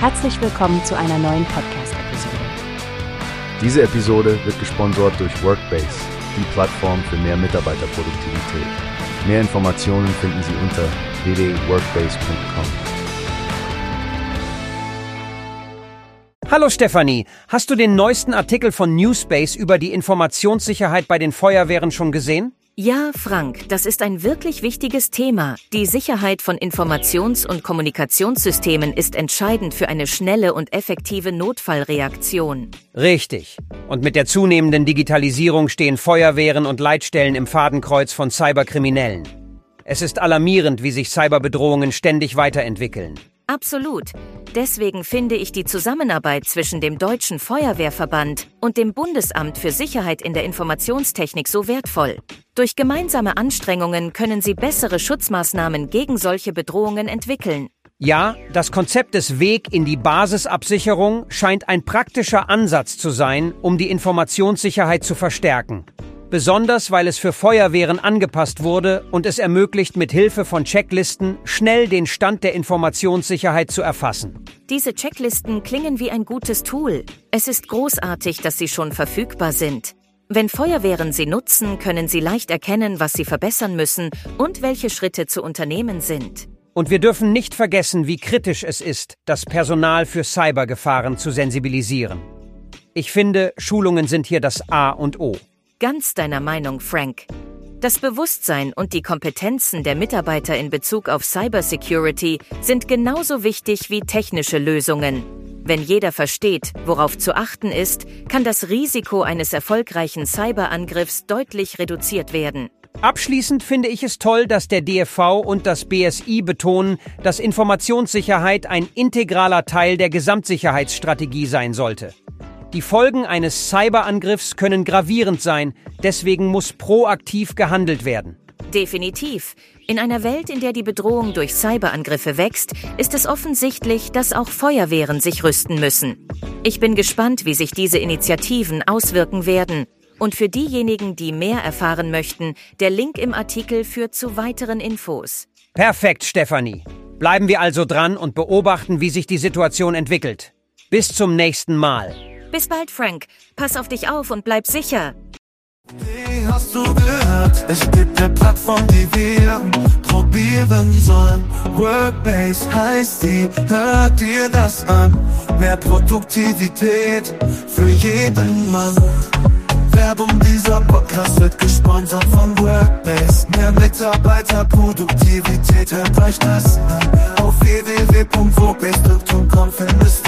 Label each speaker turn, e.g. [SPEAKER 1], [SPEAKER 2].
[SPEAKER 1] Herzlich willkommen zu einer neuen Podcast-Episode.
[SPEAKER 2] Diese Episode wird gesponsert durch Workbase, die Plattform für mehr Mitarbeiterproduktivität. Mehr Informationen finden Sie unter www.workbase.com.
[SPEAKER 3] Hallo Stefanie, hast du den neuesten Artikel von Newspace über die Informationssicherheit bei den Feuerwehren schon gesehen?
[SPEAKER 4] Ja, Frank, das ist ein wirklich wichtiges Thema. Die Sicherheit von Informations- und Kommunikationssystemen ist entscheidend für eine schnelle und effektive Notfallreaktion.
[SPEAKER 3] Richtig. Und mit der zunehmenden Digitalisierung stehen Feuerwehren und Leitstellen im Fadenkreuz von Cyberkriminellen. Es ist alarmierend, wie sich Cyberbedrohungen ständig weiterentwickeln.
[SPEAKER 4] Absolut. Deswegen finde ich die Zusammenarbeit zwischen dem Deutschen Feuerwehrverband und dem Bundesamt für Sicherheit in der Informationstechnik so wertvoll. Durch gemeinsame Anstrengungen können sie bessere Schutzmaßnahmen gegen solche Bedrohungen entwickeln.
[SPEAKER 3] Ja, das Konzept des Weg in die Basisabsicherung scheint ein praktischer Ansatz zu sein, um die Informationssicherheit zu verstärken besonders weil es für Feuerwehren angepasst wurde und es ermöglicht, mit Hilfe von Checklisten schnell den Stand der Informationssicherheit zu erfassen.
[SPEAKER 4] Diese Checklisten klingen wie ein gutes Tool. Es ist großartig, dass sie schon verfügbar sind. Wenn Feuerwehren sie nutzen, können sie leicht erkennen, was sie verbessern müssen und welche Schritte zu unternehmen sind.
[SPEAKER 3] Und wir dürfen nicht vergessen, wie kritisch es ist, das Personal für Cybergefahren zu sensibilisieren. Ich finde, Schulungen sind hier das A und O.
[SPEAKER 4] Ganz deiner Meinung, Frank. Das Bewusstsein und die Kompetenzen der Mitarbeiter in Bezug auf Cybersecurity sind genauso wichtig wie technische Lösungen. Wenn jeder versteht, worauf zu achten ist, kann das Risiko eines erfolgreichen Cyberangriffs deutlich reduziert werden.
[SPEAKER 3] Abschließend finde ich es toll, dass der DFV und das BSI betonen, dass Informationssicherheit ein integraler Teil der Gesamtsicherheitsstrategie sein sollte. Die Folgen eines Cyberangriffs können gravierend sein, deswegen muss proaktiv gehandelt werden.
[SPEAKER 4] Definitiv. In einer Welt, in der die Bedrohung durch Cyberangriffe wächst, ist es offensichtlich, dass auch Feuerwehren sich rüsten müssen. Ich bin gespannt, wie sich diese Initiativen auswirken werden. Und für diejenigen, die mehr erfahren möchten, der Link im Artikel führt zu weiteren Infos.
[SPEAKER 3] Perfekt, Stefanie. Bleiben wir also dran und beobachten, wie sich die Situation entwickelt. Bis zum nächsten Mal.
[SPEAKER 4] Bis bald, Frank. Pass auf dich auf und bleib sicher.
[SPEAKER 5] Wie hast du gehört? Es gibt eine Plattform, die wir probieren sollen. Workbase heißt die, hört dir das an. Mehr Produktivität für jeden Mann. Werbung dieser Podcast wird gesponsert von Workbase. Mehr Mitarbeiterproduktivität, hört euch das an. Auf www.workbase.com findest du